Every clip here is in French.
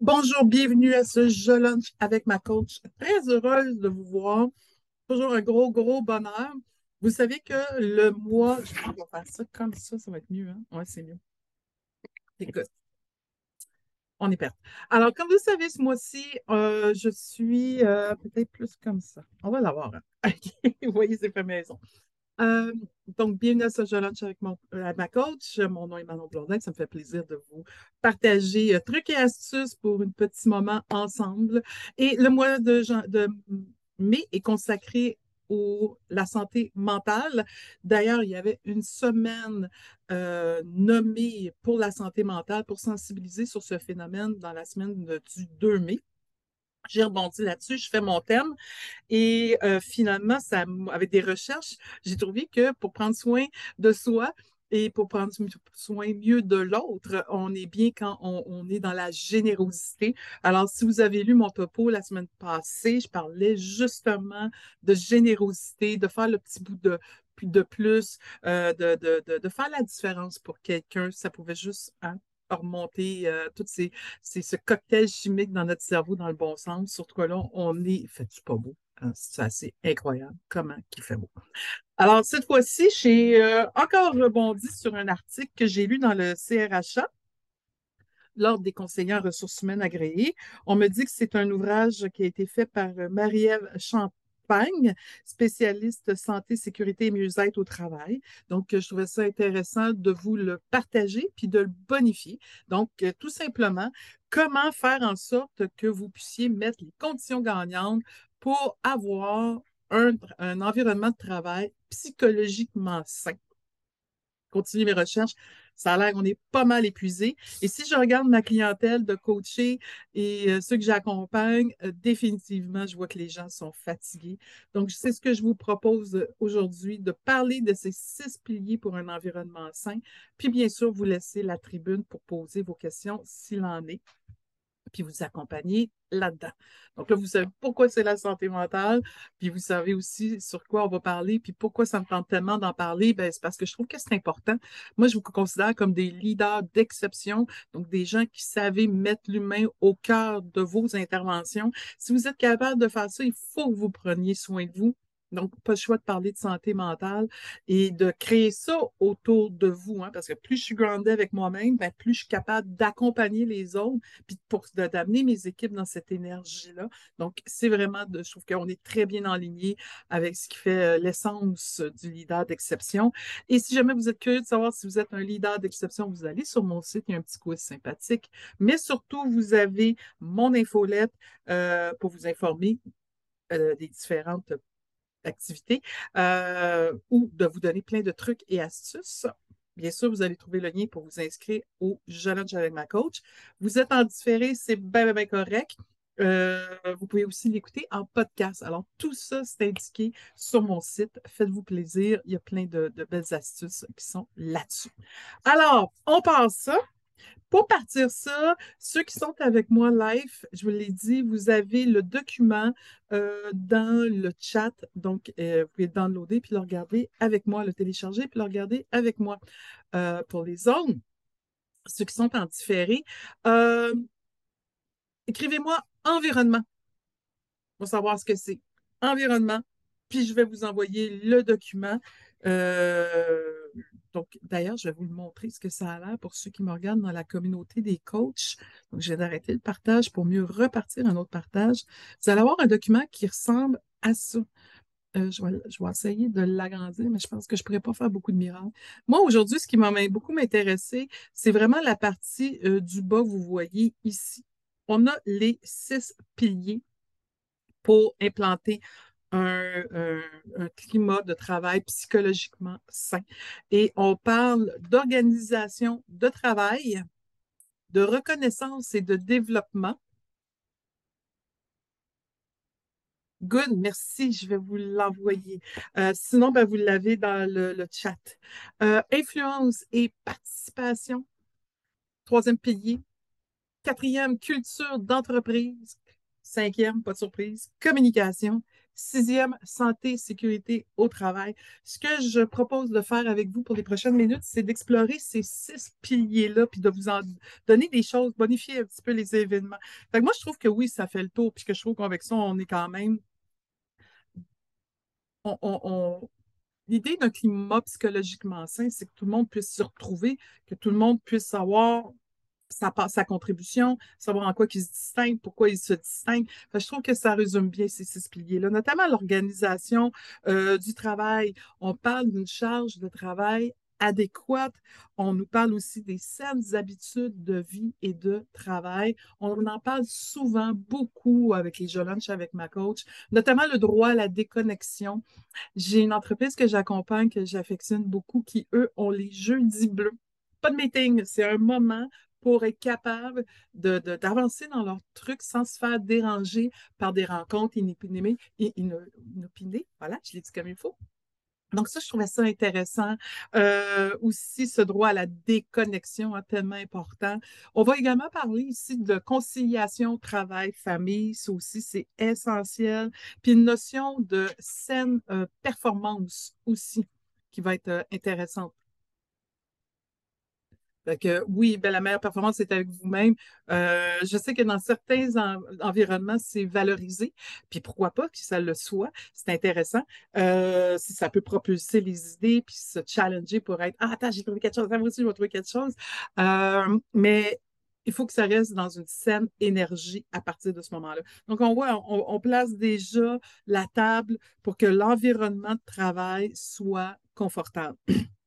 Bonjour, bienvenue à ce jeu lunch avec ma coach. Très heureuse de vous voir. Toujours un gros, gros bonheur. Vous savez que le mois, je vais faire ça comme ça, ça va être mieux, hein? Ouais, c'est mieux. Écoute, on est prêt. Alors, comme vous savez, ce mois-ci, euh, je suis euh, peut-être plus comme ça. On va l'avoir. Hein? Vous voyez, c'est fait maison. Euh, donc, bienvenue à ce jeu lunch avec mon, ma coach. Mon nom est Manon Blondin. Ça me fait plaisir de vous partager euh, trucs et astuces pour un petit moment ensemble. Et le mois de, mai est consacré à la santé mentale. D'ailleurs, il y avait une semaine euh, nommée pour la santé mentale pour sensibiliser sur ce phénomène dans la semaine du 2 mai. J'ai rebondi là-dessus, je fais mon thème. Et euh, finalement, avec des recherches, j'ai trouvé que pour prendre soin de soi, et pour prendre soin mieux de l'autre, on est bien quand on, est dans la générosité. Alors, si vous avez lu mon topo la semaine passée, je parlais justement de générosité, de faire le petit bout de, plus, euh, de, de, faire la différence pour quelqu'un. Ça pouvait juste hein, remonter euh, tout ces, ce cocktail chimique dans notre cerveau dans le bon sens. Surtout que là, on est, fait-tu pas beau? Hein? C'est assez incroyable comment il fait beau. Alors, cette fois-ci, j'ai euh, encore rebondi sur un article que j'ai lu dans le CRHA, l'Ordre des conseillers en ressources humaines agréées. On me dit que c'est un ouvrage qui a été fait par euh, Marie-Ève Champ spécialiste santé, sécurité et mieux-être au travail. Donc, je trouvais ça intéressant de vous le partager puis de le bonifier. Donc, tout simplement, comment faire en sorte que vous puissiez mettre les conditions gagnantes pour avoir un, environnement de travail psychologiquement sain? Continuer mes recherches ça a l'air qu'on est pas mal épuisé. Et si je regarde ma clientèle de coachés et euh, ceux que j'accompagne, euh, définitivement, je vois que les gens sont fatigués. Donc, c'est ce que je vous propose euh, aujourd'hui, de parler de ces six piliers pour un environnement sain. Puis, bien sûr, vous laisser la tribune pour poser vos questions s'il en est puis vous accompagner là-dedans. Donc là, vous savez pourquoi c'est la santé mentale, puis vous savez aussi sur quoi on va parler, puis pourquoi ça me tente tellement d'en parler, ben, c'est parce que je trouve que c'est important. Moi, je vous considère comme des leaders d'exception, donc des gens qui savent mettre l'humain au cœur de vos interventions. Si vous êtes capable de faire ça, il faut que vous preniez soin de vous, donc, pas le choix de parler de santé mentale et de créer ça autour de vous, hein, parce que plus je suis grounded avec moi-même, ben, plus je suis capable d'accompagner les autres, puis d'amener mes équipes dans cette énergie-là. Donc, c'est vraiment, de, je trouve qu'on est très bien aligné avec ce qui fait euh, l'essence du leader d'exception. Et si jamais vous êtes curieux de savoir si vous êtes un leader d'exception, vous allez sur mon site, il y a un petit quiz sympathique, mais surtout, vous avez mon infolette euh, pour vous informer euh, des différentes activité euh, ou de vous donner plein de trucs et astuces. Bien sûr, vous allez trouver le lien pour vous inscrire au Challenge avec ma coach. Vous êtes en différé, c'est bien, bien, correct. Euh, vous pouvez aussi l'écouter en podcast. Alors, tout ça, c'est indiqué sur mon site. Faites-vous plaisir. Il y a plein de, de belles astuces qui sont là-dessus. Alors, on passe ça. Pour partir ça, ceux qui sont avec moi live, je vous l'ai dit, vous avez le document euh, dans le chat. Donc, euh, vous pouvez downloader puis le regarder avec moi, le télécharger puis le regarder avec moi. Euh, pour les zones, ceux qui sont en différé, écrivez-moi environnement pour savoir ce que c'est. Environnement, puis je vais vous envoyer le document. Donc, d'ailleurs, je vais vous le montrer ce que ça a l'air pour ceux qui me regardent dans la communauté des coachs. Donc, je vais arrêter le partage pour mieux repartir un autre partage. Vous allez avoir un document qui ressemble à ça. Euh, je, vais, essayer de l'agrandir, mais je pense que je ne pourrais pas faire beaucoup de miracles. Moi, aujourd'hui, ce qui m'a beaucoup m'intéressé, c'est vraiment la partie euh, du bas vous voyez ici. On a les six piliers pour implanter un, climat de travail psychologiquement sain. Et on parle d'organisation de travail, de reconnaissance et de développement. Good, merci, je vais vous l'envoyer. Euh, sinon, ben, vous l'avez dans le, chat. Euh, influence et participation, troisième pilier. Quatrième, culture d'entreprise. Cinquième, pas de surprise, communication. Sixième, santé, sécurité au travail. Ce que je propose de faire avec vous pour les prochaines minutes, c'est d'explorer ces six piliers-là, puis de vous en donner des choses, bonifier un petit peu les événements. moi, je trouve que oui, ça fait le tour, puis que je trouve qu'avec ça, on est quand même. L'idée d'un climat psychologiquement sain, c'est que tout le monde puisse se retrouver, que tout le monde puisse savoir sa, contribution, savoir en quoi il se distingue, pourquoi il se distingue. je trouve que ça résume bien ces six piliers-là, notamment l'organisation euh, du travail. On parle d'une charge de travail adéquate. On nous parle aussi des saines habitudes de vie et de travail. On en parle souvent beaucoup avec les jeunes avec ma coach, notamment le droit à la déconnexion. J'ai une entreprise que j'accompagne, que j'affectionne beaucoup, qui, eux, ont les jeudis bleus. Pas de meeting, c'est un moment pour être capable d'avancer de, dans leur truc sans se faire déranger par des rencontres inopinées. inopinées voilà, je l'ai dit comme il faut. Donc, ça, je trouvais ça intéressant. Euh, aussi, ce droit à la déconnexion est tellement important. On va également parler ici de conciliation travail-famille. Ça aussi, c'est essentiel. Puis une notion de saine euh, performance aussi qui va être euh, intéressante que, oui, ben, la meilleure performance, c'est avec vous-même. Euh, je sais que dans certains environnements, c'est valorisé. Puis pourquoi pas que ça le soit? C'est intéressant. Euh, si ça peut propulser les idées, puis se challenger pour être Ah, attends, j'ai trouvé quelque chose, moi aussi, je vais trouver quelque chose. Euh, mais il faut que ça reste dans une saine énergie à partir de ce moment-là. Donc, on voit, on place déjà la table pour que l'environnement de travail soit confortable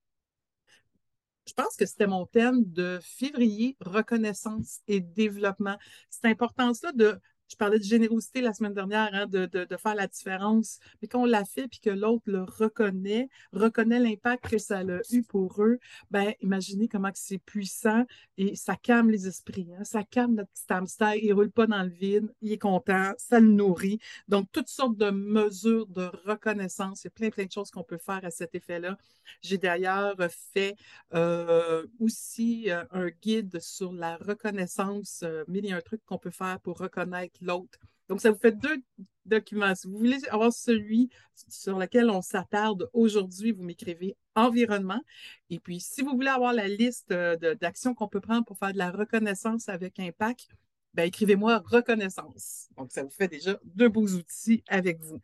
je pense que c'était mon thème de février, reconnaissance et développement. Cette importance-là de je parlais de générosité la semaine dernière, hein, de, faire la différence. Mais quand on l'a fait puis que l'autre le reconnaît, reconnaît l'impact que ça a eu pour eux, ben imaginez comment c'est puissant et ça calme les esprits. Hein. ça calme notre petit hamster. Il ne roule pas dans le vide, il est content, ça le nourrit. Donc, toutes sortes de mesures de reconnaissance. Il y a plein, plein de choses qu'on peut faire à cet effet-là. J'ai d'ailleurs fait euh, aussi euh, un guide sur la reconnaissance, mais il y a un truc qu'on peut faire pour reconnaître l'autre. Donc, ça vous fait deux documents. Si vous voulez avoir celui sur lequel on s'attarde aujourd'hui, vous m'écrivez environnement. Et puis, si vous voulez avoir la liste euh, d'actions qu'on peut prendre pour faire de la reconnaissance avec impact, ben, écrivez-moi reconnaissance. Donc, ça vous fait déjà deux beaux outils avec vous.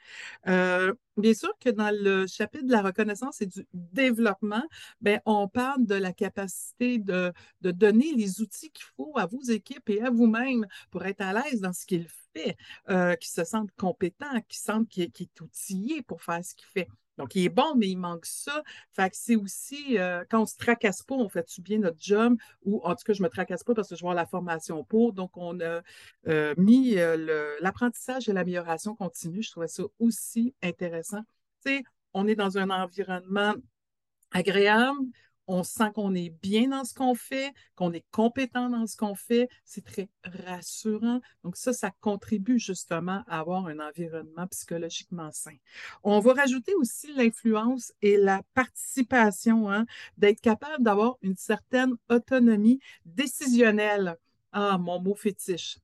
Euh, bien sûr que dans le chapitre de la reconnaissance et du développement, ben, on parle de la capacité de, de donner les outils qu'il faut à vos équipes et à vous-même pour être à l'aise dans ce qu'il fait, euh, qui se sentent compétents, qui sentent qu'il est outillé pour faire ce qu'il fait. Donc, il est bon, mais il manque ça. Fait que c'est aussi, euh, quand on se tracasse pas, on fait-tu bien notre job? Ou en tout cas, je me tracasse pas parce que je vois la formation pour. Donc, on a euh, mis euh, l'apprentissage et l'amélioration continue. Je trouvais ça aussi intéressant. Tu sais, on est dans un environnement agréable, on sent qu'on est bien dans ce qu'on fait, qu'on est compétent dans ce qu'on fait. C'est très rassurant. Donc ça, ça contribue justement à avoir un environnement psychologiquement sain. On va rajouter aussi l'influence et la participation, hein, d'être capable d'avoir une certaine autonomie décisionnelle. Ah, mon mot fétiche.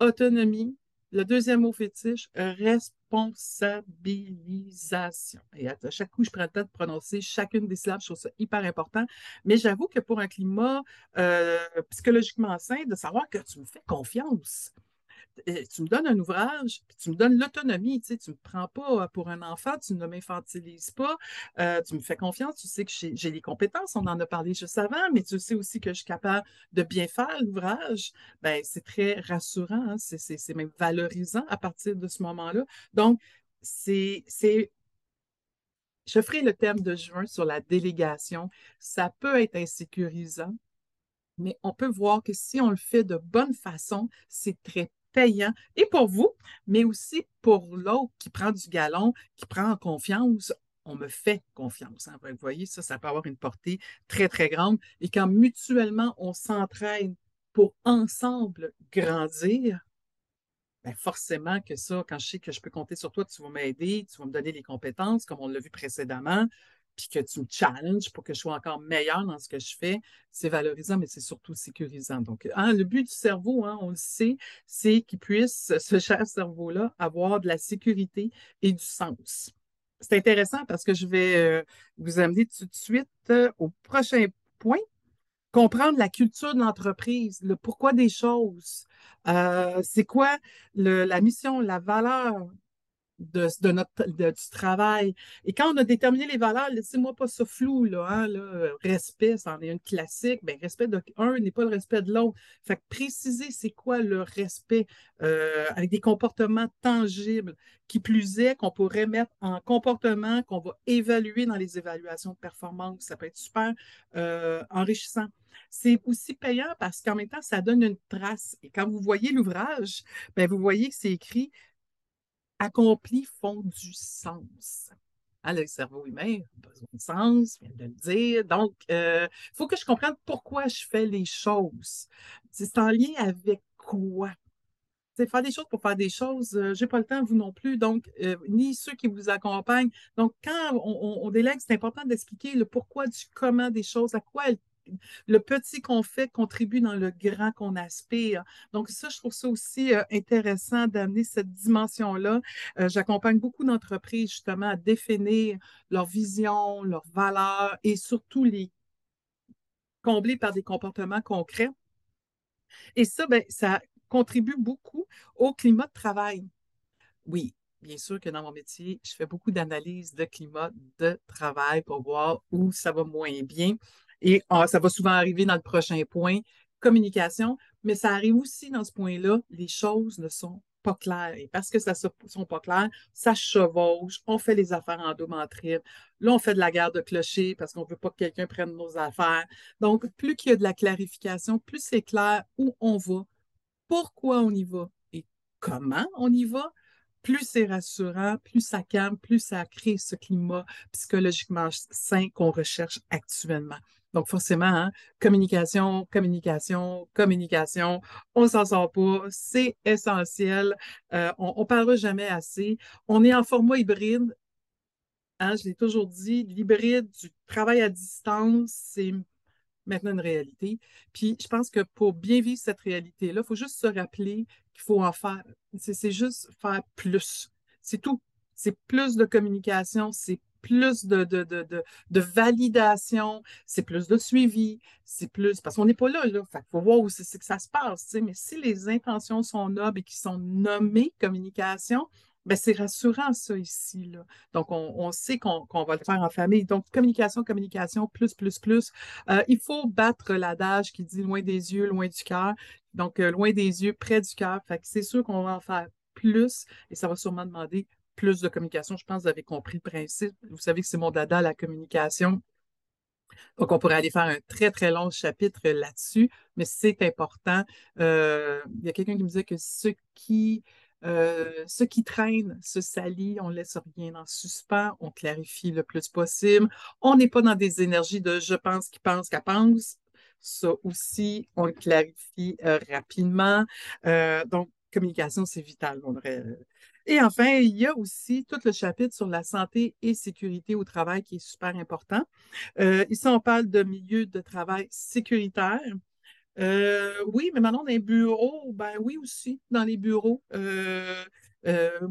Autonomie. Le deuxième mot fétiche, responsabilisation. Et à chaque coup, je prends le temps de prononcer chacune des syllabes, je trouve ça hyper important. Mais j'avoue que pour un climat euh, psychologiquement sain, de savoir que tu me fais confiance, tu me donnes un ouvrage, puis tu me donnes l'autonomie, tu ne me prends pas euh, pour un enfant, tu ne m'infantilises pas, euh, tu me fais confiance, tu sais que j'ai les compétences, on en a parlé juste avant, mais tu sais aussi que je suis capable de bien faire l'ouvrage. Ben, c'est très rassurant, hein, c'est même valorisant à partir de ce moment-là. Donc, c'est je ferai le thème de juin sur la délégation. Ça peut être insécurisant, mais on peut voir que si on le fait de bonne façon, c'est très payant, et pour vous, mais aussi pour l'autre qui prend du galon, qui prend confiance. On me fait confiance. Hein. Vous voyez, ça, ça peut avoir une portée très, très grande. Et quand mutuellement, on s'entraîne pour ensemble grandir, bien forcément que ça, quand je sais que je peux compter sur toi, tu vas m'aider, tu vas me donner les compétences, comme on l'a vu précédemment, puis que tu me challenges pour que je sois encore meilleur dans ce que je fais, c'est valorisant, mais c'est surtout sécurisant. Donc, hein, le but du cerveau, hein, on le sait, c'est qu'il puisse, ce cher cerveau-là, avoir de la sécurité et du sens. C'est intéressant parce que je vais euh, vous amener tout de suite euh, au prochain point. Comprendre la culture de l'entreprise, le pourquoi des choses. Euh, c'est quoi la mission, la valeur de, notre, du travail. Et quand on a déterminé les valeurs, laissez-moi pas ça flou, là, hein, respect, c'en est une classique. Ben, respect de un n'est pas le respect de l'autre. Fait que préciser c'est quoi le respect euh, avec des comportements tangibles, qui plus est, qu'on pourrait mettre en comportement qu'on va évaluer dans les évaluations de performance. Ça peut être super euh, enrichissant. C'est aussi payant parce qu'en même temps, ça donne une trace. Et quand vous voyez l'ouvrage, ben, vous voyez que c'est écrit accomplis font du sens. Hein, le cerveau humain a besoin de sens, je viens de le dire. Donc, il euh, faut que je comprenne pourquoi je fais les choses. C'est en lien avec quoi? C'est faire des choses pour faire des choses, euh, je n'ai pas le temps, vous non plus, donc, euh, ni ceux qui vous accompagnent. Donc, quand on, on délègue, c'est important d'expliquer le pourquoi du comment des choses, à quoi elles le petit qu'on fait contribue dans le grand qu'on aspire. Donc, ça, je trouve ça aussi euh, intéressant d'amener cette dimension-là. Euh, j'accompagne beaucoup d'entreprises justement à définir leur vision, leurs valeurs et surtout les combler par des comportements concrets. Et ça, ben, ça contribue beaucoup au climat de travail. Oui, bien sûr que dans mon métier, je fais beaucoup d'analyses de climat de travail pour voir où ça va moins bien. Et ah, ça va souvent arriver dans le prochain point, communication, mais ça arrive aussi dans ce point-là, les choses ne sont pas claires. Et parce que ça ne sont pas claires, ça chevauche, on fait les affaires en dos Là, on fait de la guerre de clocher parce qu'on ne veut pas que quelqu'un prenne nos affaires. Donc, plus qu'il y a de la clarification, plus c'est clair où on va, pourquoi on y va et comment on y va, plus c'est rassurant, plus ça calme, plus ça crée ce climat psychologiquement sain qu'on recherche actuellement. Donc, forcément, hein, communication, communication, communication, on s'en sort pas, c'est essentiel. Euh, on ne parlera jamais assez. On est en format hybride. Hein, je l'ai toujours dit, l'hybride du travail à distance, c'est maintenant une réalité. Puis, je pense que pour bien vivre cette réalité-là, il faut juste se rappeler qu'il faut en faire. C'est juste faire plus. C'est tout. C'est plus de communication, c'est plus de, de, de, de, validation, c'est plus de suivi, c'est plus. Parce qu'on n'est pas là, là. Fait faut voir où c'est que ça se passe. Mais si les intentions sont nobles et qui sont nommées communication, ben c'est rassurant, ça, ici. Là. Donc, on, sait qu'on va le faire en famille. Donc, communication, communication, plus, plus, plus. Euh, il faut battre l'adage qui dit loin des yeux, loin du cœur. Donc, euh, loin des yeux, près du cœur. Fait que c'est sûr qu'on va en faire plus et ça va sûrement demander plus de communication. Je pense que vous avez compris le principe. Vous savez que c'est mon dada, la communication. Donc, on pourrait aller faire un très, très long chapitre là-dessus, mais c'est important. Euh, il y a quelqu'un qui me disait que ce qui, euh, qui traîne se salit, on ne laisse rien en suspens, on clarifie le plus possible. On n'est pas dans des énergies de je pense qui pense qu'elle pense. Ça aussi, on le clarifie euh, rapidement. donc, communication, c'est vital. On aurait et enfin, il y a aussi tout le chapitre sur la santé et sécurité au travail qui est super important. Euh, ici, on parle de milieu de travail sécuritaire. Euh, oui, mais maintenant, dans les bureaux, ben oui aussi, dans les bureaux. Euh,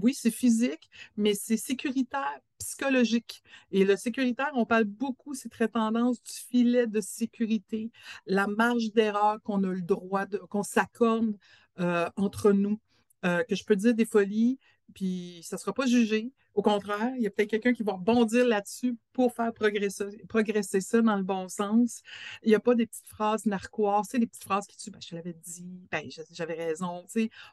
oui, c'est physique, mais c'est sécuritaire, psychologique. Et le sécuritaire, on parle beaucoup, c'est très tendance du filet de sécurité, la marge d'erreur qu'on a le droit, de, qu'on s'accorde entre nous. que je peux dire des folies, puis ça ne sera pas jugé. Au contraire, il y a peut-être quelqu'un qui va rebondir là-dessus pour faire progresser, progresser ça dans le bon sens. Il n'y a pas des petites phrases narquoires, c'est des petites phrases qui tuent, ben, je l'avais dit, ben, j'avais raison.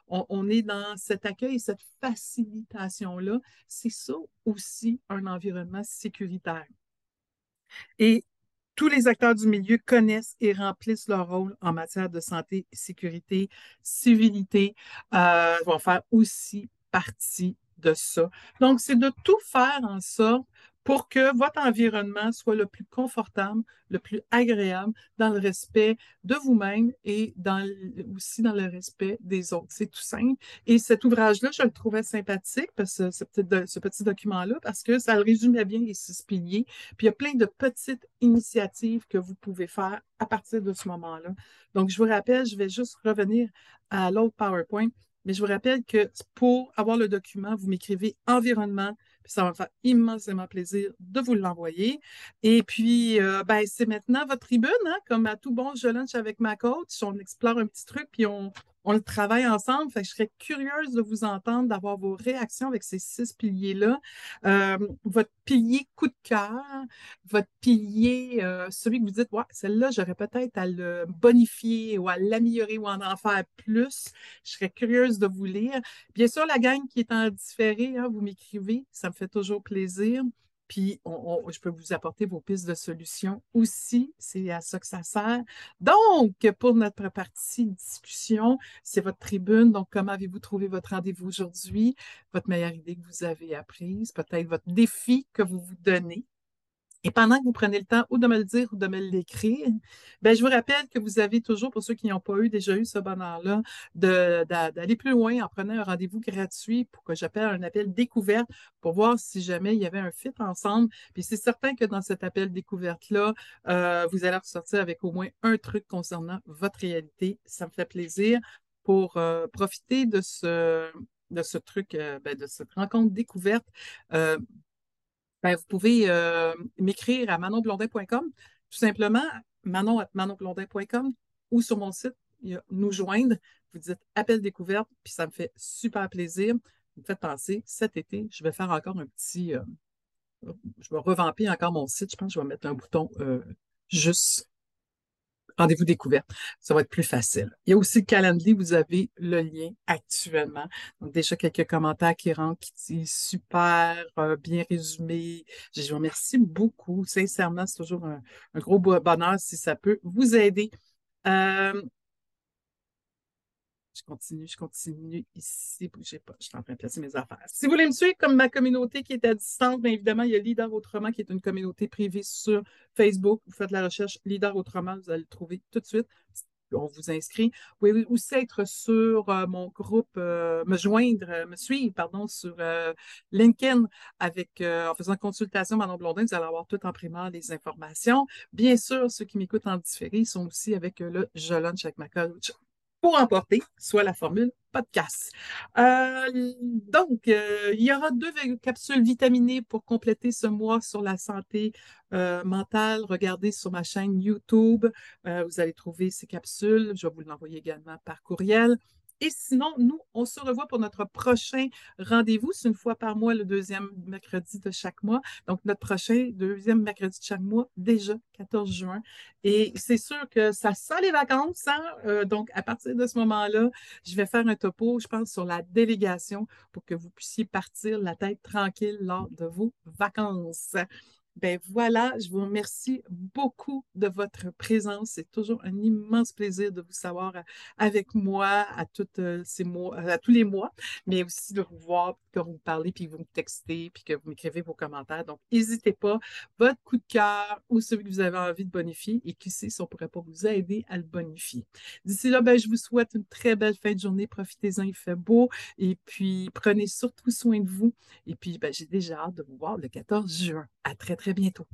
On, on est dans cet accueil, cette facilitation-là. C'est ça aussi un environnement sécuritaire. Et tous les acteurs du milieu connaissent et remplissent leur rôle en matière de santé, sécurité, civilité, euh, vont faire aussi partie de ça. Donc, c'est de tout faire en sorte pour que votre environnement soit le plus confortable, le plus agréable dans le respect de vous-même et dans, aussi dans le respect des autres. C'est tout simple. Et cet ouvrage-là, je le trouvais sympathique, parce que ce petit, document-là, parce que ça le résumait bien les six piliers. Puis il y a plein de petites initiatives que vous pouvez faire à partir de ce moment-là. Donc, je vous rappelle, je vais juste revenir à l'autre PowerPoint, mais je vous rappelle que pour avoir le document, vous m'écrivez environnement, puis ça va me faire immensément plaisir de vous l'envoyer. Et puis, euh, ben, c'est maintenant votre tribune, hein, comme à tout bon je lunch avec ma coach. On explore un petit truc, puis on, on le travaille ensemble. Fait que je serais curieuse de vous entendre, d'avoir vos réactions avec ces six piliers-là. Euh, votre pilier coup de cœur, votre pilier, euh, celui que vous dites, ouais, celle-là, j'aurais peut-être à le bonifier ou à l'améliorer ou en en faire plus. Je serais curieuse de vous lire. Bien sûr, la gang qui est en différé, hein, vous m'écrivez, ça me fait toujours plaisir. Puis, je peux vous apporter vos pistes de solutions aussi. C'est à ça que ça sert. Donc, pour notre partie discussion, c'est votre tribune. Donc, comment avez-vous trouvé votre rendez-vous aujourd'hui? Votre meilleure idée que vous avez apprise, peut-être votre défi que vous vous donnez. Et pendant que vous prenez le temps ou de me le dire ou de me l'écrire, ben, je vous rappelle que vous avez toujours, pour ceux qui n'ont pas eu déjà eu ce bonheur-là, d'aller plus loin en prenant un rendez-vous gratuit pour que j'appelle un appel découverte pour voir si jamais il y avait un fit ensemble. Puis c'est certain que dans cet appel découverte-là, euh, vous allez ressortir avec au moins un truc concernant votre réalité. Ça me fait plaisir pour euh, profiter de ce, de ce truc, euh, ben, de cette rencontre découverte. Ben, vous pouvez euh, m'écrire à manonblondin.com, tout simplement, manon ou sur mon site, nous joindre. Vous dites appel découverte, puis ça me fait super plaisir. Vous me faites penser, cet été, je vais faire encore un petit. Euh, je vais revamper encore mon site. Je pense que je vais mettre un bouton euh, juste rendez-vous découverte. Ça va être plus facile. Il y a aussi le calendrier, vous avez le lien actuellement. Donc, déjà quelques commentaires qui rentrent, qui disent super, euh, bien résumé. Je vous remercie beaucoup. Sincèrement, c'est toujours un, gros bonheur si ça peut vous aider. Euh, je continue, je continue ici. Bougez pas, je suis en train de placer mes affaires. Si vous voulez me suivre comme ma communauté qui est à distance, bien évidemment, il y a Leader Autrement qui est une communauté privée sur Facebook. Vous faites la recherche Leader Autrement, vous allez le trouver tout de suite. On vous inscrit. Vous pouvez aussi être sur euh, mon groupe, euh, me joindre, euh, me suivre, pardon, sur LinkedIn avec, en faisant consultation Manon Blondin. Vous allez avoir tout en primant les informations. Bien sûr, ceux qui m'écoutent en différé sont aussi avec le Je Lunch avec ma coach pour emporter, soit la formule podcast. Euh, donc, euh, il y aura deux capsules vitaminées pour compléter ce mois sur la santé euh, mentale. Regardez sur ma chaîne YouTube. vous allez trouver ces capsules. Je vais vous l'envoyer également par courriel. Et sinon, nous, on se revoit pour notre prochain rendez-vous. C'est une fois par mois, le deuxième mercredi de chaque mois. Donc, notre prochain deuxième mercredi de chaque mois, déjà 14 juin. Et c'est sûr que ça sent les vacances. Hein? Euh, donc, à partir de ce moment-là, je vais faire un topo, je pense, sur la délégation pour que vous puissiez partir la tête tranquille lors de vos vacances. Ben voilà, je vous remercie beaucoup de votre présence. C'est toujours un immense plaisir de vous savoir euh, avec moi à, toutes euh, ces mois, à tous les mois, mais aussi de vous voir, que vous parlez, puis vous me textez, puis que vous m'écrivez vos commentaires. Donc, n'hésitez pas, votre coup de cœur ou celui que vous avez envie de bonifier, et qui sait si on ne pourrait pas vous aider à le bonifier. D'ici là, ben, je vous souhaite une très belle fin de journée. Profitez-en, il fait beau. Et puis, prenez surtout soin de vous. Et puis, ben, j'ai déjà hâte de vous voir le 14 juin. À très, très bientôt.